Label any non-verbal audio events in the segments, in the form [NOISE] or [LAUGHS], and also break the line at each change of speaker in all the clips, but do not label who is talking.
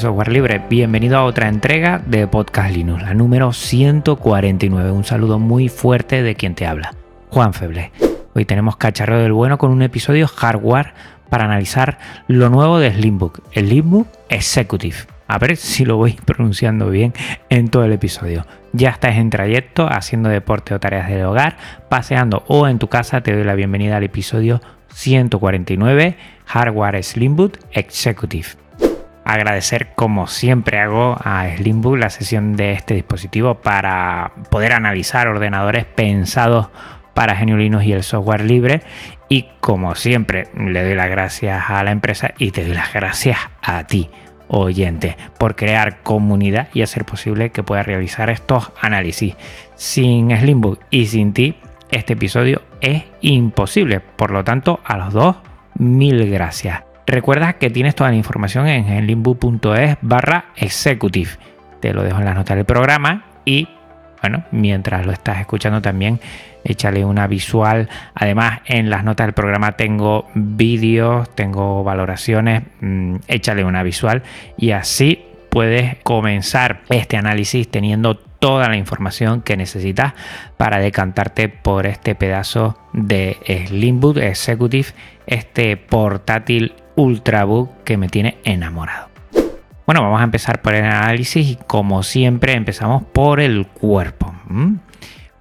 Software libre, bienvenido a otra entrega de Podcast Linux, la número 149. Un saludo muy fuerte de quien te habla, Juan Feble. Hoy tenemos cacharro del bueno con un episodio hardware para analizar lo nuevo de Slimbook, el Slimbook Executive. A ver si lo voy [LAUGHS] pronunciando bien en todo el episodio. Ya estás en trayecto, haciendo deporte o tareas del hogar, paseando o en tu casa, te doy la bienvenida al episodio 149 Hardware Slimbook Executive agradecer como siempre hago a Slimbook la sesión de este dispositivo para poder analizar ordenadores pensados para GNU Linux y el software libre. Y como siempre le doy las gracias a la empresa y te doy las gracias a ti oyente por crear comunidad y hacer posible que pueda realizar estos análisis. Sin Slimbook y sin ti este episodio es imposible. Por lo tanto a los dos mil gracias Recuerda que tienes toda la información en limbu.es barra executive. Te lo dejo en las notas del programa y bueno, mientras lo estás escuchando también échale una visual. Además, en las notas del programa tengo vídeos, tengo valoraciones, mm, échale una visual y así puedes comenzar este análisis teniendo toda la información que necesitas para decantarte por este pedazo de Slimbook Executive, este portátil Ultrabook que me tiene enamorado. Bueno, vamos a empezar por el análisis y como siempre empezamos por el cuerpo.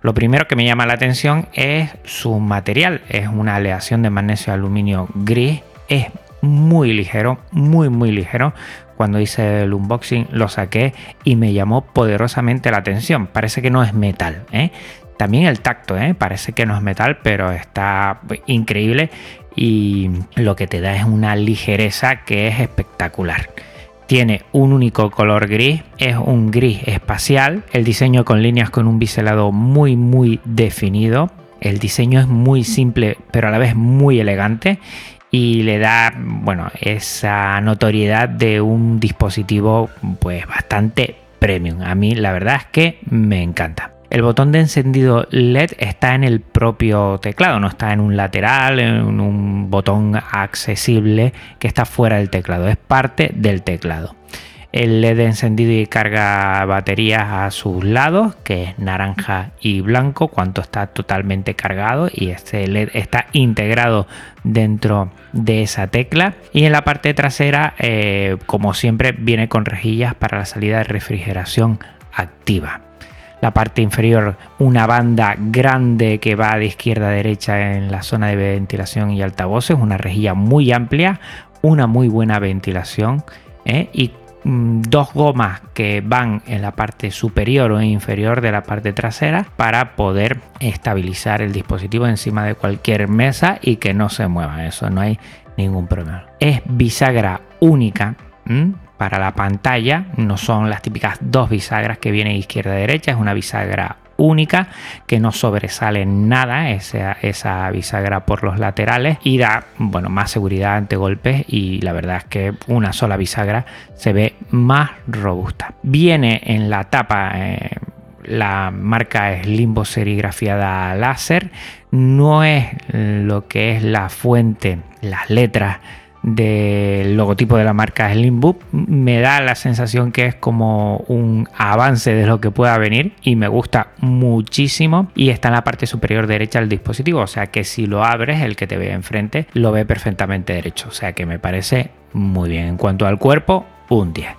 Lo primero que me llama la atención es su material. Es una aleación de magnesio aluminio gris. Es muy ligero, muy muy ligero. Cuando hice el unboxing lo saqué y me llamó poderosamente la atención. Parece que no es metal. ¿eh? También el tacto, ¿eh? parece que no es metal, pero está increíble y lo que te da es una ligereza que es espectacular. Tiene un único color gris, es un gris espacial, el diseño con líneas con un biselado muy muy definido, el diseño es muy simple pero a la vez muy elegante y le da bueno esa notoriedad de un dispositivo pues bastante premium. A mí la verdad es que me encanta. El botón de encendido LED está en el propio teclado, no está en un lateral, en un botón accesible que está fuera del teclado, es parte del teclado. El LED encendido y carga baterías a sus lados, que es naranja y blanco, cuanto está totalmente cargado y este LED está integrado dentro de esa tecla. Y en la parte trasera, eh, como siempre, viene con rejillas para la salida de refrigeración activa la parte inferior una banda grande que va de izquierda a derecha en la zona de ventilación y altavoces, una rejilla muy amplia, una muy buena ventilación ¿eh? y mm, dos gomas que van en la parte superior o inferior de la parte trasera para poder estabilizar el dispositivo encima de cualquier mesa y que no se mueva. Eso no hay ningún problema. Es bisagra única para la pantalla. No son las típicas dos bisagras que vienen izquierda y derecha, es una bisagra única que no sobresale nada esa, esa, bisagra por los laterales y da bueno más seguridad ante golpes y la verdad es que una sola bisagra se ve más robusta viene en la tapa eh, la marca es limbo serigrafiada láser no es lo que es la fuente las letras del logotipo de la marca Slimbook me da la sensación que es como un avance de lo que pueda venir y me gusta muchísimo y está en la parte superior derecha del dispositivo o sea que si lo abres el que te ve enfrente lo ve perfectamente derecho o sea que me parece muy bien. En cuanto al cuerpo un 10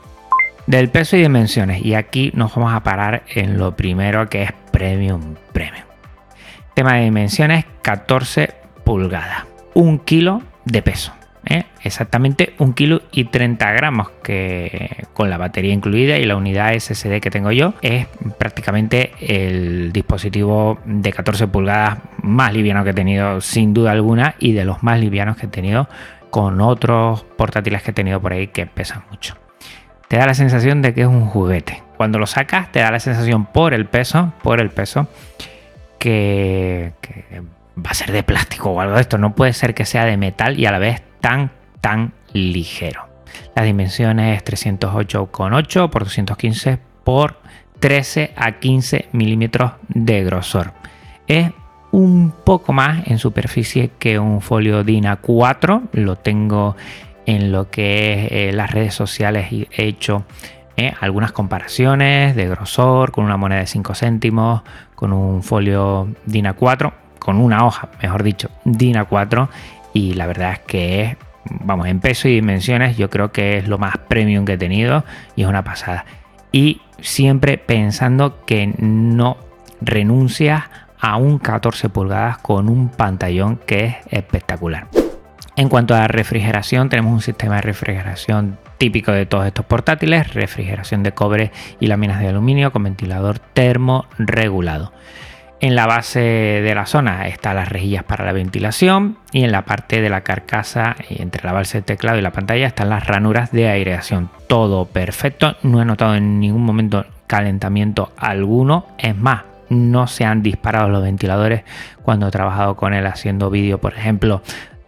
del peso y dimensiones y aquí nos vamos a parar en lo primero que es premium premium. Tema de dimensiones 14 pulgadas un kilo de peso ¿eh? exactamente un kilo y 30 gramos que con la batería incluida y la unidad SSD que tengo yo es prácticamente el dispositivo de 14 pulgadas más liviano que he tenido sin duda alguna y de los más livianos que he tenido con otros portátiles que he tenido por ahí que pesan mucho. Te da la sensación de que es un juguete. Cuando lo sacas te da la sensación por el peso, por el peso, que, que va a ser de plástico o algo de esto. No puede ser que sea de metal y a la vez tan, tan ligero. Las dimensiones 308,8 por 215 por 13 a 15 milímetros de grosor. Es un poco más en superficie que un folio DIN A4. Lo tengo en lo que es eh, las redes sociales y he hecho eh, algunas comparaciones de grosor con una moneda de 5 céntimos, con un folio DIN A4, con una hoja, mejor dicho, DIN A4 y la verdad es que es, vamos, en peso y dimensiones yo creo que es lo más premium que he tenido y es una pasada. Y siempre pensando que no renuncias a un 14 pulgadas con un pantallón que es espectacular. En cuanto a refrigeración, tenemos un sistema de refrigeración típico de todos estos portátiles, refrigeración de cobre y láminas de aluminio con ventilador termorregulado. En la base de la zona están las rejillas para la ventilación y en la parte de la carcasa, entre la base de teclado y la pantalla, están las ranuras de aireación. Todo perfecto, no he notado en ningún momento calentamiento alguno. Es más, no se han disparado los ventiladores cuando he trabajado con él haciendo vídeo, por ejemplo,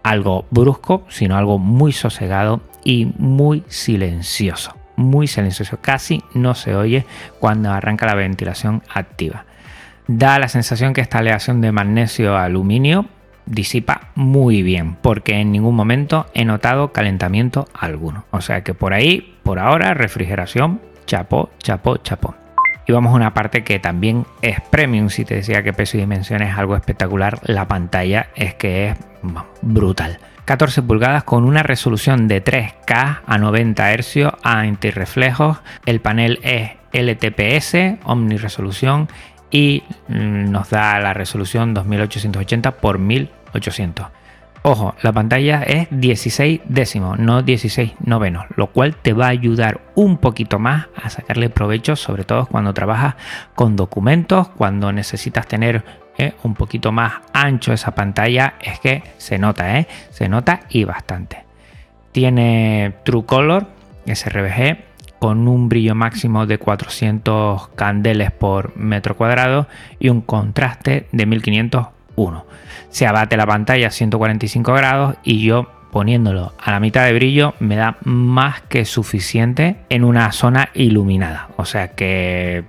algo brusco, sino algo muy sosegado y muy silencioso. Muy silencioso, casi no se oye cuando arranca la ventilación activa da la sensación que esta aleación de magnesio aluminio disipa muy bien, porque en ningún momento he notado calentamiento alguno. O sea que por ahí, por ahora, refrigeración, chapó, chapó, chapó. Y vamos a una parte que también es premium. Si te decía que peso y dimensiones es algo espectacular, la pantalla es que es brutal. 14 pulgadas con una resolución de 3K a 90 Hz a antirreflejos. El panel es LTPS, omniresolución y mm, nos da la resolución 2880 x 1800. Ojo, la pantalla es 16 décimos, no 16 novenos, lo cual te va a ayudar un poquito más a sacarle provecho, sobre todo cuando trabajas con documentos, cuando necesitas tener eh, un poquito más ancho esa pantalla, es que se nota, ¿eh? se nota y bastante. Tiene True Color, SRBG, con un brillo máximo de 400 candeles por metro cuadrado y un contraste de 1501. Se abate la pantalla a 145 grados y yo poniéndolo a la mitad de brillo me da más que suficiente en una zona iluminada. O sea que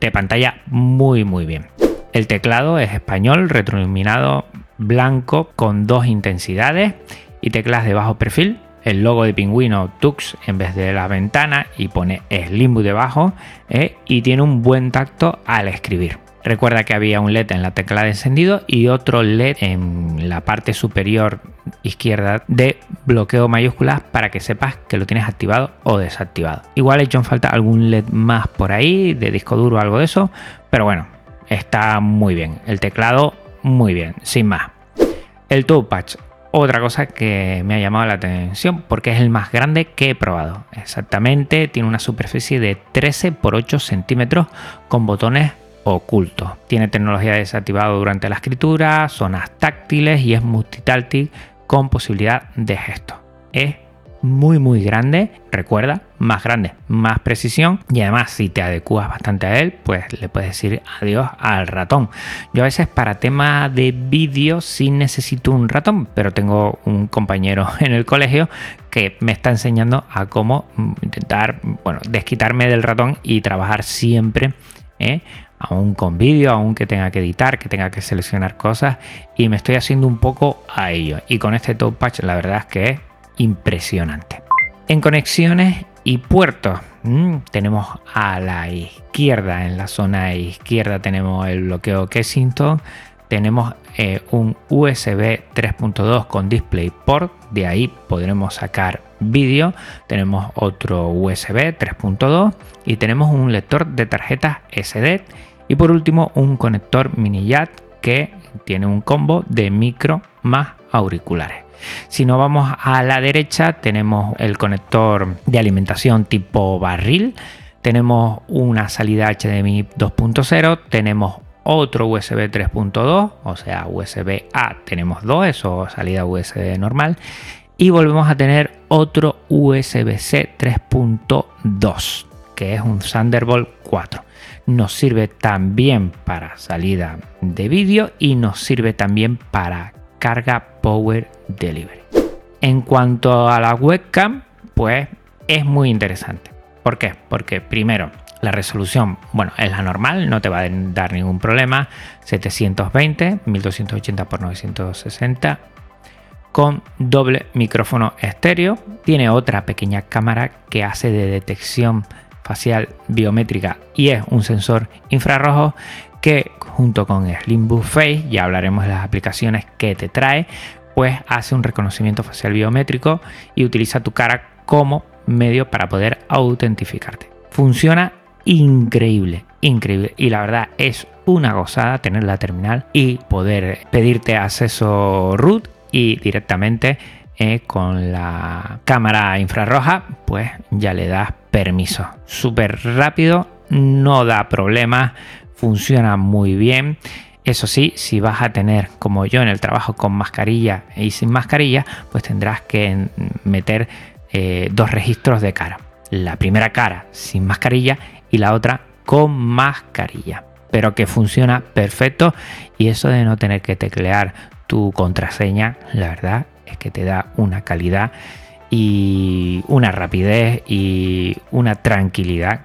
de pantalla muy muy bien. El teclado es español, retroiluminado blanco con dos intensidades y teclas de bajo perfil el logo de pingüino Tux en vez de la ventana y pone Slimbo debajo ¿eh? y tiene un buen tacto al escribir. Recuerda que había un LED en la tecla de encendido y otro LED en la parte superior izquierda de bloqueo mayúsculas para que sepas que lo tienes activado o desactivado. Igual he hecho falta algún LED más por ahí, de disco duro o algo de eso, pero bueno, está muy bien. El teclado muy bien, sin más. El touchpad otra cosa que me ha llamado la atención porque es el más grande que he probado. Exactamente, tiene una superficie de 13 por 8 centímetros con botones ocultos. Tiene tecnología desactivada durante la escritura, zonas táctiles y es multitáctil con posibilidad de gesto. Es muy muy grande, recuerda, más grande, más precisión y además si te adecuas bastante a él, pues le puedes decir adiós al ratón. Yo a veces para tema de vídeo sí necesito un ratón, pero tengo un compañero [LAUGHS] en el colegio que me está enseñando a cómo mm, intentar, bueno, desquitarme del ratón y trabajar siempre ¿eh? aún con vídeo, aún que tenga que editar, que tenga que seleccionar cosas y me estoy haciendo un poco a ello. Y con este top patch la verdad es que es impresionante. En conexiones y puertos mm, tenemos a la izquierda, en la zona izquierda tenemos el bloqueo Kensington, tenemos eh, un USB 3.2 con DisplayPort, de ahí podremos sacar vídeo, tenemos otro USB 3.2 y tenemos un lector de tarjetas SD y por último un conector mini jack que tiene un combo de micro más auriculares. Si nos vamos a la derecha, tenemos el conector de alimentación tipo barril, tenemos una salida HDMI 2.0, tenemos otro USB 3.2, o sea, USB A tenemos dos, eso salida USB normal, y volvemos a tener otro USB-C 3.2, que es un Thunderbolt 4. Nos sirve también para salida de vídeo y nos sirve también para carga Power Delivery. En cuanto a la webcam, pues es muy interesante. ¿Por qué? Porque primero, la resolución, bueno, es la normal, no te va a dar ningún problema. 720, 1280 x 960 con doble micrófono estéreo. Tiene otra pequeña cámara que hace de detección facial biométrica y es un sensor infrarrojo que junto con Slim Face, ya hablaremos de las aplicaciones que te trae, pues hace un reconocimiento facial biométrico y utiliza tu cara como medio para poder autentificarte. Funciona increíble, increíble. Y la verdad es una gozada tener la terminal y poder pedirte acceso root y directamente eh, con la cámara infrarroja pues ya le das permiso. Súper rápido, no da problemas, funciona muy bien. Eso sí, si vas a tener, como yo en el trabajo, con mascarilla y sin mascarilla, pues tendrás que meter eh, dos registros de cara. La primera cara sin mascarilla y la otra con mascarilla. Pero que funciona perfecto y eso de no tener que teclear tu contraseña, la verdad es que te da una calidad y una rapidez y una tranquilidad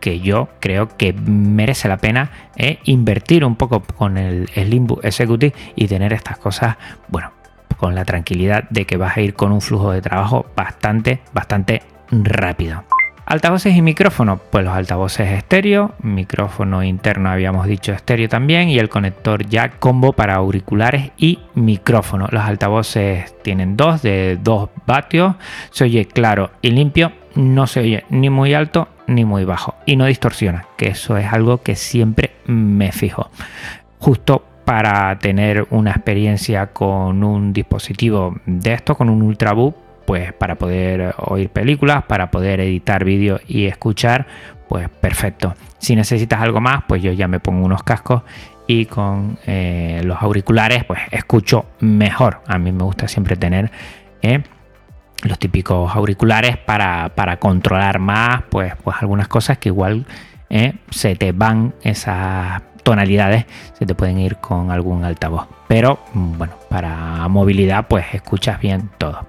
que yo creo que merece la pena eh, invertir un poco con el Slimbook Executive y tener estas cosas, bueno, con la tranquilidad de que vas a ir con un flujo de trabajo bastante, bastante rápido. Altavoces y micrófono, pues los altavoces estéreo, micrófono interno habíamos dicho estéreo también y el conector jack combo para auriculares y micrófono. Los altavoces tienen dos de 2 vatios, se oye claro y limpio, no se oye ni muy alto ni muy bajo y no distorsiona, que eso es algo que siempre me fijo. Justo para tener una experiencia con un dispositivo de esto, con un Ultrabook, pues para poder oír películas, para poder editar vídeos y escuchar, pues perfecto. Si necesitas algo más, pues yo ya me pongo unos cascos y con eh, los auriculares, pues escucho mejor. A mí me gusta siempre tener eh, los típicos auriculares para, controlar más, pues, pues algunas cosas que igual eh, se te van esas tonalidades, se te pueden ir con algún altavoz. Pero bueno, para movilidad, pues escuchas bien todo.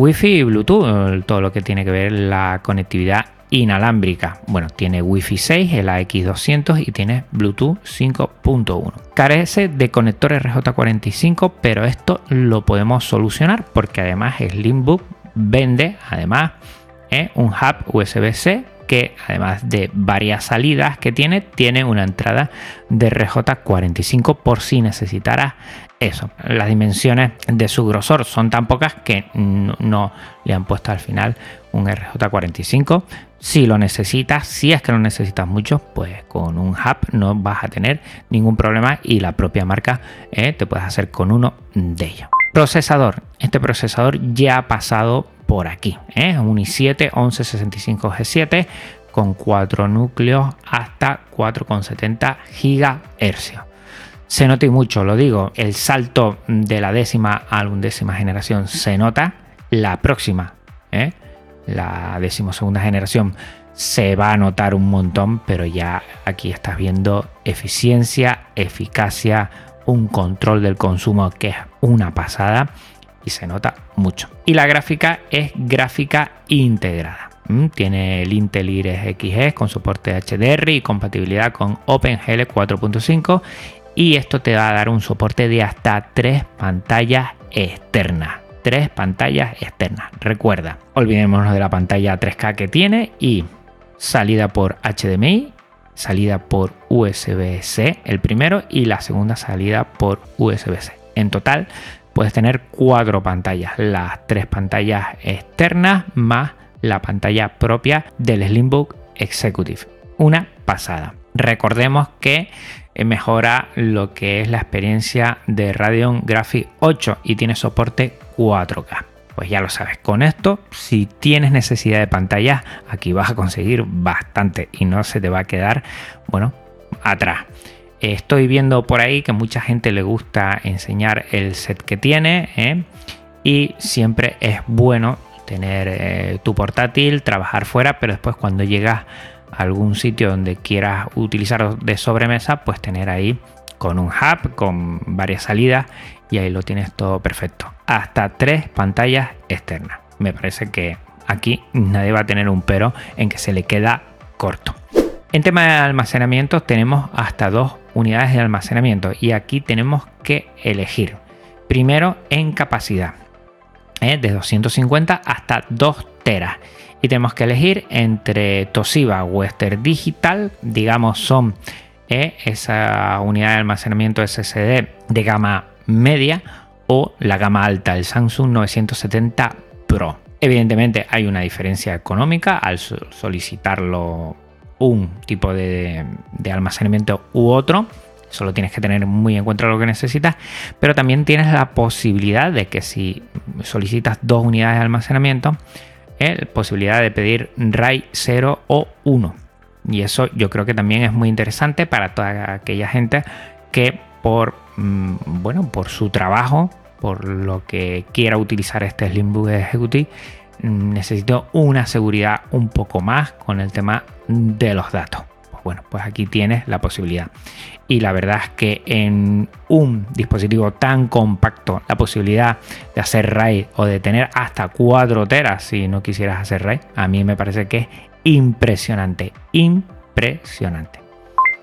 Wi-Fi y Bluetooth, todo lo que tiene que ver la conectividad inalámbrica. Bueno, tiene Wi-Fi 6, el AX200 y tiene Bluetooth 5.1. Carece de conector RJ45, pero esto lo podemos solucionar porque además Slimbook vende además eh, un hub USB-C que además de varias salidas que tiene, tiene una entrada de RJ45 por si necesitara eso. Las dimensiones de su grosor son tan pocas que no, le han puesto al final un RJ45. Si lo necesitas, si es que lo necesitas mucho, pues con un hub no vas a tener ningún problema y la propia marca eh, te puedes hacer con uno de ellos. Procesador. Este procesador ya ha pasado por aquí. ¿eh? Un i7 1165 G7 con 4 núcleos hasta 4,70 GHz. Se nota y mucho, lo digo, el salto de la décima a la undécima generación se nota. La próxima, ¿eh? la decimosegunda generación, se va a notar un montón, pero ya aquí estás viendo eficiencia, eficacia, un control del consumo que es una pasada y se nota mucho. Y la gráfica es gráfica integrada. Mm, tiene el Intel Iris Xe con soporte HDR y compatibilidad con OpenGL 4.5 y esto te va a dar un soporte de hasta tres pantallas externas. Tres pantallas externas. Recuerda, olvidémonos de la pantalla 3K que tiene y salida por HDMI, salida por USB-C, el primero, y la segunda salida por USB-C. En total, puedes tener cuatro pantallas, las tres pantallas externas más la pantalla propia del Slimbook Executive. Una pasada. Recordemos que mejora lo que es la experiencia de Radeon Graphics 8 y tiene soporte 4K. Pues ya lo sabes, con esto, si tienes necesidad de pantalla, aquí vas a conseguir bastante y no se te va a quedar, bueno, atrás. Estoy viendo por ahí que mucha gente le gusta enseñar el set que tiene ¿eh? y siempre es bueno tener eh, tu portátil, trabajar fuera, pero después cuando llegas a algún sitio donde quieras utilizar de sobremesa, pues tener ahí con un hub, con varias salidas y ahí lo tienes todo perfecto. Hasta tres pantallas externas. Me parece que aquí nadie va a tener un pero en que se le queda corto. En tema de almacenamiento tenemos hasta dos unidades de almacenamiento y aquí tenemos que elegir. Primero en capacidad. ¿eh? de 250 hasta 2 teras. Y tenemos que elegir entre Toshiba Western Digital, digamos son ¿eh? esa unidad de almacenamiento SSD de gama media o la gama alta, el Samsung 970 Pro. Evidentemente hay una diferencia económica al solicitarlo un tipo de, almacenamiento u otro Solo tienes que tener muy en cuenta lo que necesitas, pero también tienes la posibilidad de que si solicitas dos unidades de almacenamiento, eh, posibilidad de pedir RAID 0 o 1. Y eso yo creo que también es muy interesante para toda aquella gente que por, mm, bueno, por su trabajo, por lo que quiera utilizar este Slimbook Executive, necesito una seguridad un poco más con el tema de los datos. Bueno, pues aquí tienes la posibilidad. Y la verdad es que en un dispositivo tan compacto, la posibilidad de hacer RAID o de tener hasta 4 teras si no quisieras hacer RAID, a mí me parece que es impresionante. Impresionante.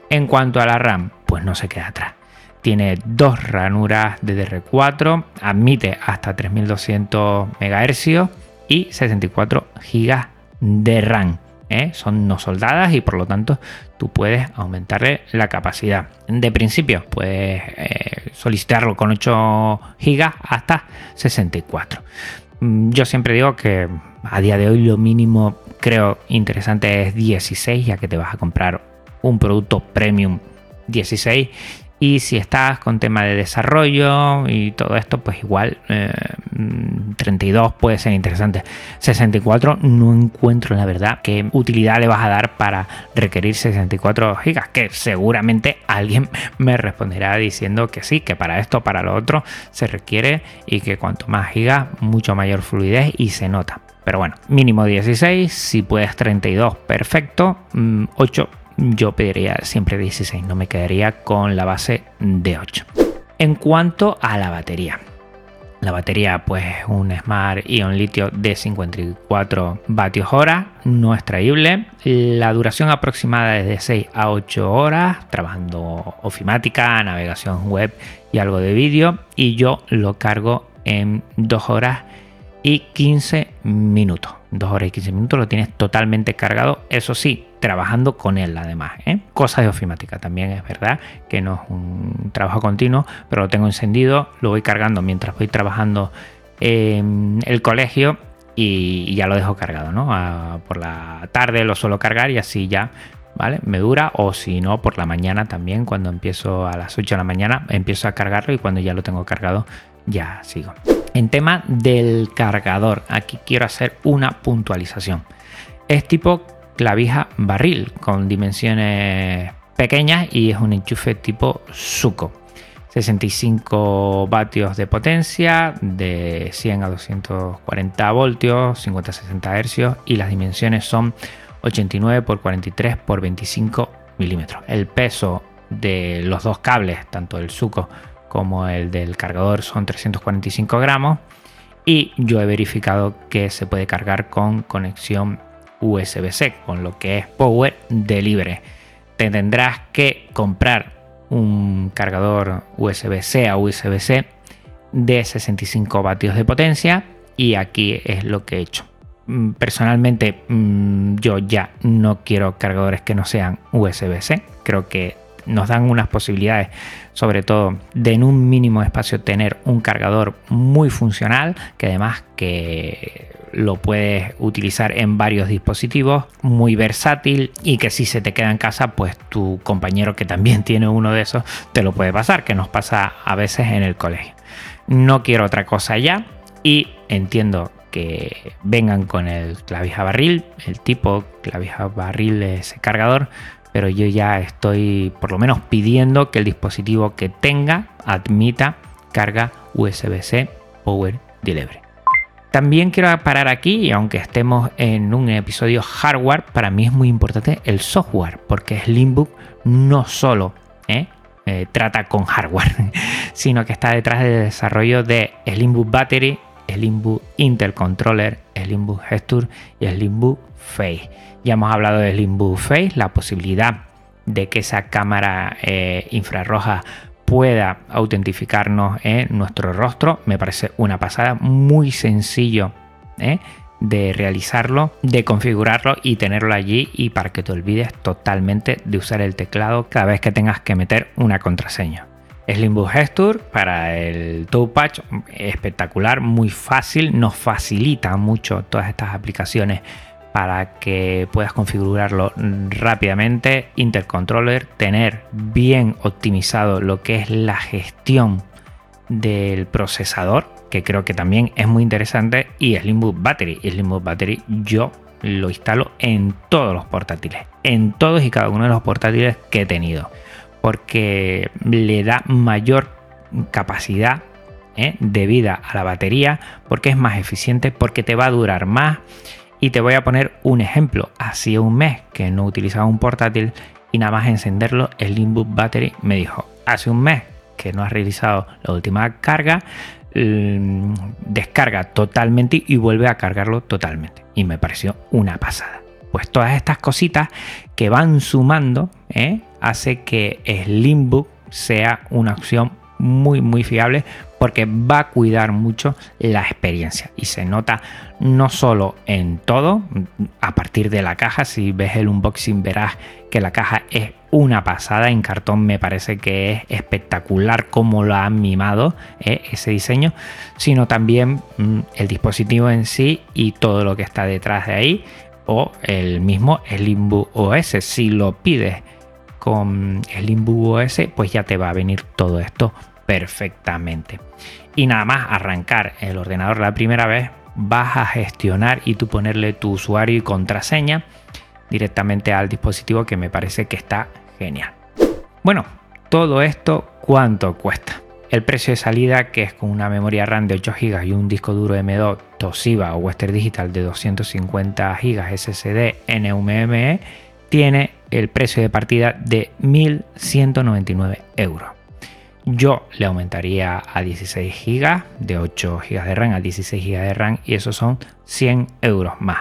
En cuanto a la RAM, pues no se queda atrás. Tiene dos ranuras DDR4, admite hasta 3200 MHz y 64 GB de RAM. ¿eh? son no soldadas y por lo tanto tú puedes aumentarle la capacidad. De principio puedes eh, solicitarlo con 8 GB hasta 64. Mm, yo siempre digo que a día de hoy lo mínimo creo interesante es 16 ya que te vas a comprar un producto premium 16 y si estás con tema de desarrollo y todo esto, pues igual 32 eh, puede ser interesante. 64 no encuentro la verdad qué utilidad le vas a dar para requerir 64 gigas, que seguramente alguien [LAUGHS] me responderá diciendo que sí, que para esto, para lo otro se requiere y que cuanto más gigas, mucho mayor fluidez y se nota. Pero bueno, mínimo 16, si puedes 32, perfecto. 8 mm, yo pediría siempre 16, no me quedaría con la base de 8. En cuanto a la batería, la batería, pues un Smart Ion litio de 54 vatios hora, no extraíble. La duración aproximada es de 6 a 8 horas, trabajando ofimática, navegación web y algo de vídeo. Y yo lo cargo en 2 horas y 15 minutos. 2 horas y 15 minutos lo tienes totalmente cargado. Eso sí, trabajando con él además. ¿eh? Cosa de ofimática también es verdad que no es un trabajo continuo, pero lo tengo encendido, lo voy cargando mientras voy trabajando en el colegio y ya lo dejo cargado, ¿no? por la tarde lo suelo cargar y así ya, ¿vale? Me dura o si no, por la mañana también, cuando empiezo a las 8 de la mañana, empiezo a cargarlo y cuando ya lo tengo cargado, ya sigo. En tema del cargador, aquí quiero hacer una puntualización. Es tipo clavija barril con dimensiones pequeñas y es un enchufe tipo suco. 65 vatios de potencia, de 100 a 240 voltios, 50-60 hercios y las dimensiones son 89 x 43 x 25 milímetros. El peso de los dos cables, tanto el suco como el del cargador, son 345 gramos y yo he verificado que se puede cargar con conexión USB-C, con lo que es Power Delivery. Te tendrás que comprar un cargador USB-C a USB-C de 65 vatios de potencia y aquí es lo que he hecho. Mm, personalmente mm, yo ya no quiero cargadores que no sean USB-C. Creo que nos dan unas posibilidades, sobre todo de en un mínimo espacio tener un cargador muy funcional, que además que lo puedes utilizar en varios dispositivos, muy versátil y que si se te queda en casa, pues tu compañero que también [LAUGHS] tiene uno de esos te lo puede pasar, que nos pasa a veces en el colegio. No quiero otra cosa ya y entiendo que vengan con el clavija barril, el tipo clavija barril de ese cargador, pero yo ya estoy por lo menos pidiendo que el dispositivo que tenga admita carga USB-C Power Delivery. También quiero parar aquí, y aunque estemos en un episodio hardware, para mí es muy importante el software, porque Slimbook no solo ¿eh? Eh, trata con hardware, [LAUGHS] sino que está detrás del desarrollo de Slimbook Battery, Slimbook Intel Controller, Slimbook Gesture y Slimbook Face. Ya hemos hablado de Slimbook Face, la posibilidad de que esa cámara eh, infrarroja pueda autentificarnos en nuestro rostro. Me parece una pasada, muy sencillo ¿eh? de realizarlo, de configurarlo y tenerlo allí y para que te olvides totalmente de usar el teclado cada vez que tengas que meter una contraseña. Slimbook Gesture para el Touchpad, espectacular, muy fácil, nos facilita mucho todas estas aplicaciones para que puedas configurarlo rápidamente. Intercontroller, tener bien optimizado lo que es la gestión del procesador, que creo que también es muy interesante, y Slimbook Battery. Y Slimbook Battery yo lo instalo en todos los portátiles, en todos y cada uno de los portátiles que he tenido, porque le da mayor capacidad ¿eh? de vida a la batería, porque es más eficiente, porque te va a durar más y te voy a poner un ejemplo. Hacía un mes que no utilizaba un portátil y nada más encenderlo, el Limbook Battery me dijo, hace un mes que no has realizado la última carga, mm, descarga totalmente y vuelve a cargarlo totalmente. Y me pareció una pasada. Pues todas estas cositas que van sumando ¿eh? hace que Slimbook sea una opción muy muy fiable porque va a cuidar mucho la experiencia. Y se nota no solo en todo, a partir de la caja, si ves el unboxing verás que la caja es una pasada, en cartón me parece que es espectacular cómo lo han mimado eh, ese diseño, sino también mm, el dispositivo en sí y todo lo que está detrás de ahí o el mismo Slimbook OS, si lo pides con Slimbook OS pues ya te va a venir todo esto perfectamente. Y nada más arrancar el ordenador la primera vez, vas a gestionar y tú ponerle tu usuario y contraseña directamente al dispositivo que me parece que está genial. Bueno, todo esto, ¿cuánto cuesta? El precio de salida, que es con una memoria RAM de 8 GB y un disco duro M2 Toshiba o Western Digital de 250 GB SSD NVMe, tiene el precio de partida de 1.199 euros. Yo le aumentaría a 16 GB, de 8 GB de RAM a 16 GB de RAM, y eso son 100 euros más.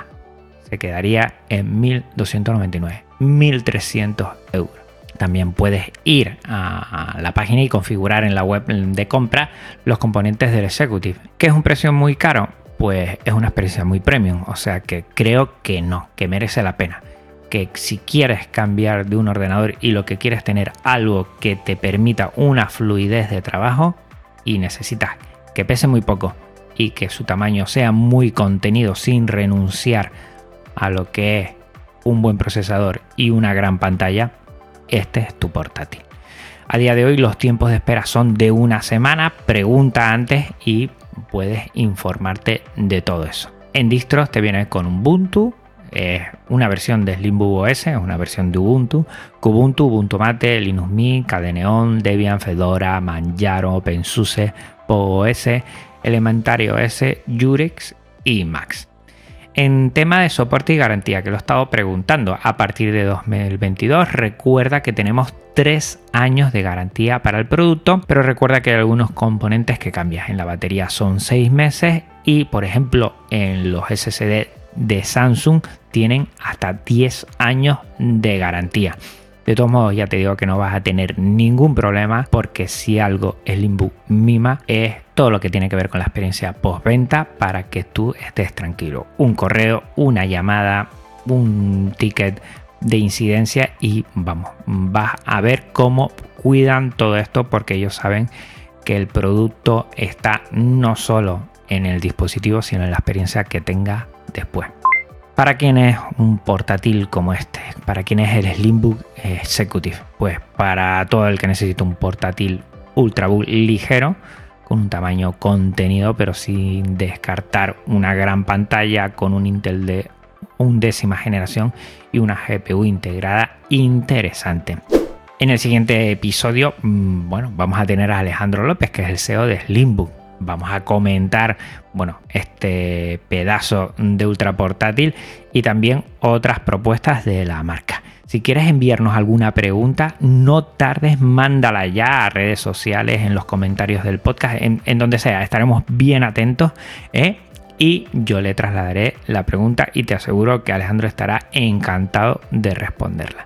Se quedaría en 1299, 1300 euros. También puedes ir a la página y configurar en la web de compra los componentes del Executive. ¿Que es un precio muy caro? Pues es una experiencia muy premium, o sea que creo que no, que merece la pena que si quieres cambiar de un ordenador y lo que quieres tener algo que te permita una fluidez de trabajo y necesitas que pese muy poco y que su tamaño sea muy contenido sin renunciar a lo que es un buen procesador y una gran pantalla, este es tu portátil. A día de hoy los tiempos de espera son de una semana, pregunta antes y puedes informarte de todo eso. En distros te viene con Ubuntu, es una versión de Slimbook OS, es una versión de Ubuntu, Kubuntu, Ubuntu Mate, Linux Mint, Cadeneon, Debian, Fedora, Manjaro, OpenSUSE, PoOS, Elementary OS, Jurex y Max. En tema de soporte y garantía, que lo he estado preguntando, a partir de 2022 recuerda que tenemos 3 años de garantía para el producto, pero recuerda que hay algunos componentes que cambian. En la batería son 6 meses y por ejemplo en los SSD de Samsung tienen hasta 10 años de garantía. De todos modos, ya te digo que no vas a tener ningún problema porque si algo el Limbook mima es todo lo que tiene que ver con la experiencia postventa para que tú estés tranquilo. Un correo, una llamada, un ticket de incidencia y vamos, vas a ver cómo cuidan todo esto porque ellos saben que el producto está no solo en el dispositivo, sino en la experiencia que tenga después. ¿Para quién es un portátil como este? ¿Para quién es el Slimbook Executive? Pues para todo el que necesita un portátil ultrabook ligero, con un tamaño contenido, pero sin descartar una gran pantalla con un Intel de undécima generación y una GPU integrada interesante. En el siguiente episodio, mm, bueno, vamos a tener a Alejandro López, que es el CEO de Slimbook. Vamos a comentar, bueno, este pedazo de ultra portátil y también otras propuestas de la marca. Si quieres enviarnos alguna pregunta, no tardes, mándala ya a redes sociales, en los comentarios del podcast, en, donde sea. Estaremos bien atentos. ¿eh? Y yo le trasladaré la pregunta y te aseguro que Alejandro estará encantado de responderla.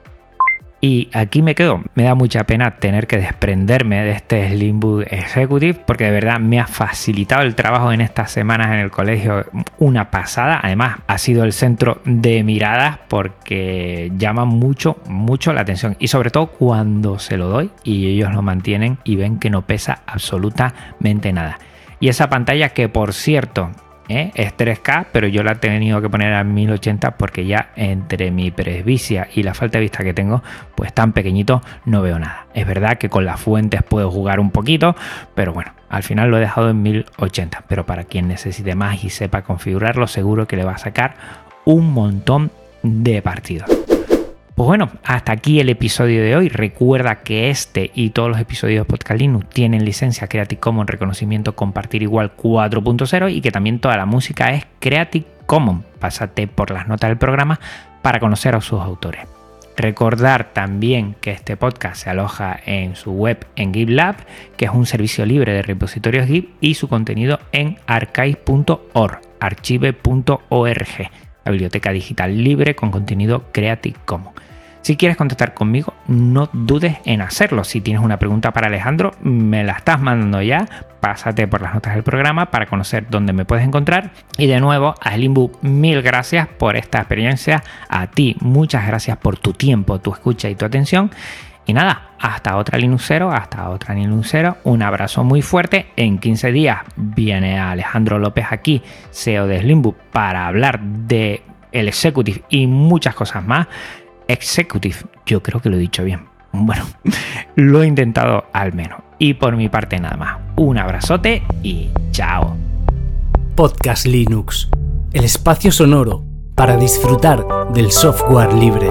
Y aquí me quedo. Me da mucha pena tener que desprenderme de este Slimbook Executive porque de verdad me ha facilitado el trabajo en estas semanas en el colegio una pasada. Además, ha sido el centro de miradas porque llama mucho, mucho la atención. Y sobre todo cuando se lo doy y ellos lo mantienen y ven que no pesa absolutamente nada. Y esa pantalla que por cierto ¿eh? es 3K, pero yo la he tenido que poner a 1080 porque ya entre mi presbicia y la falta de vista que tengo, pues tan pequeñito no veo nada. Es verdad que con las fuentes puedo jugar un poquito, pero bueno, al final lo he dejado en 1080. Pero para quien necesite más y sepa configurarlo, seguro que le va a sacar un montón de partidos. Pues bueno, hasta aquí el episodio de hoy. Recuerda que este y todos los episodios de Podcast Linux tienen licencia Creative Commons reconocimiento compartir igual 4.0 y que también toda la música es Creative Commons. Pásate por las notas del programa para conocer a sus autores. Recordar también que este podcast se aloja en su web en GitLab, que es un servicio libre de repositorios Git, y su contenido en archive.org, archive.org, la biblioteca digital libre con contenido Creative Commons. Si quieres contactar conmigo, no dudes en hacerlo. Si tienes una pregunta para Alejandro, me la estás mandando ya. Pásate por las notas del programa para conocer dónde me puedes encontrar. Y de nuevo, a Slimbu, mil gracias por esta experiencia. A ti, muchas gracias por tu tiempo, tu escucha y tu atención. Y nada, hasta otra Linuxero, hasta otra Linuxero. Un abrazo muy fuerte. En 15 días viene Alejandro López aquí, CEO de Slimbook, para hablar de el executive y muchas cosas más. Executive. Yo creo que lo he dicho bien. Bueno, [LAUGHS] lo he intentado al menos. Y por mi parte nada más. Un abrazote y chao.
Podcast Linux. El espacio sonoro para disfrutar del software libre.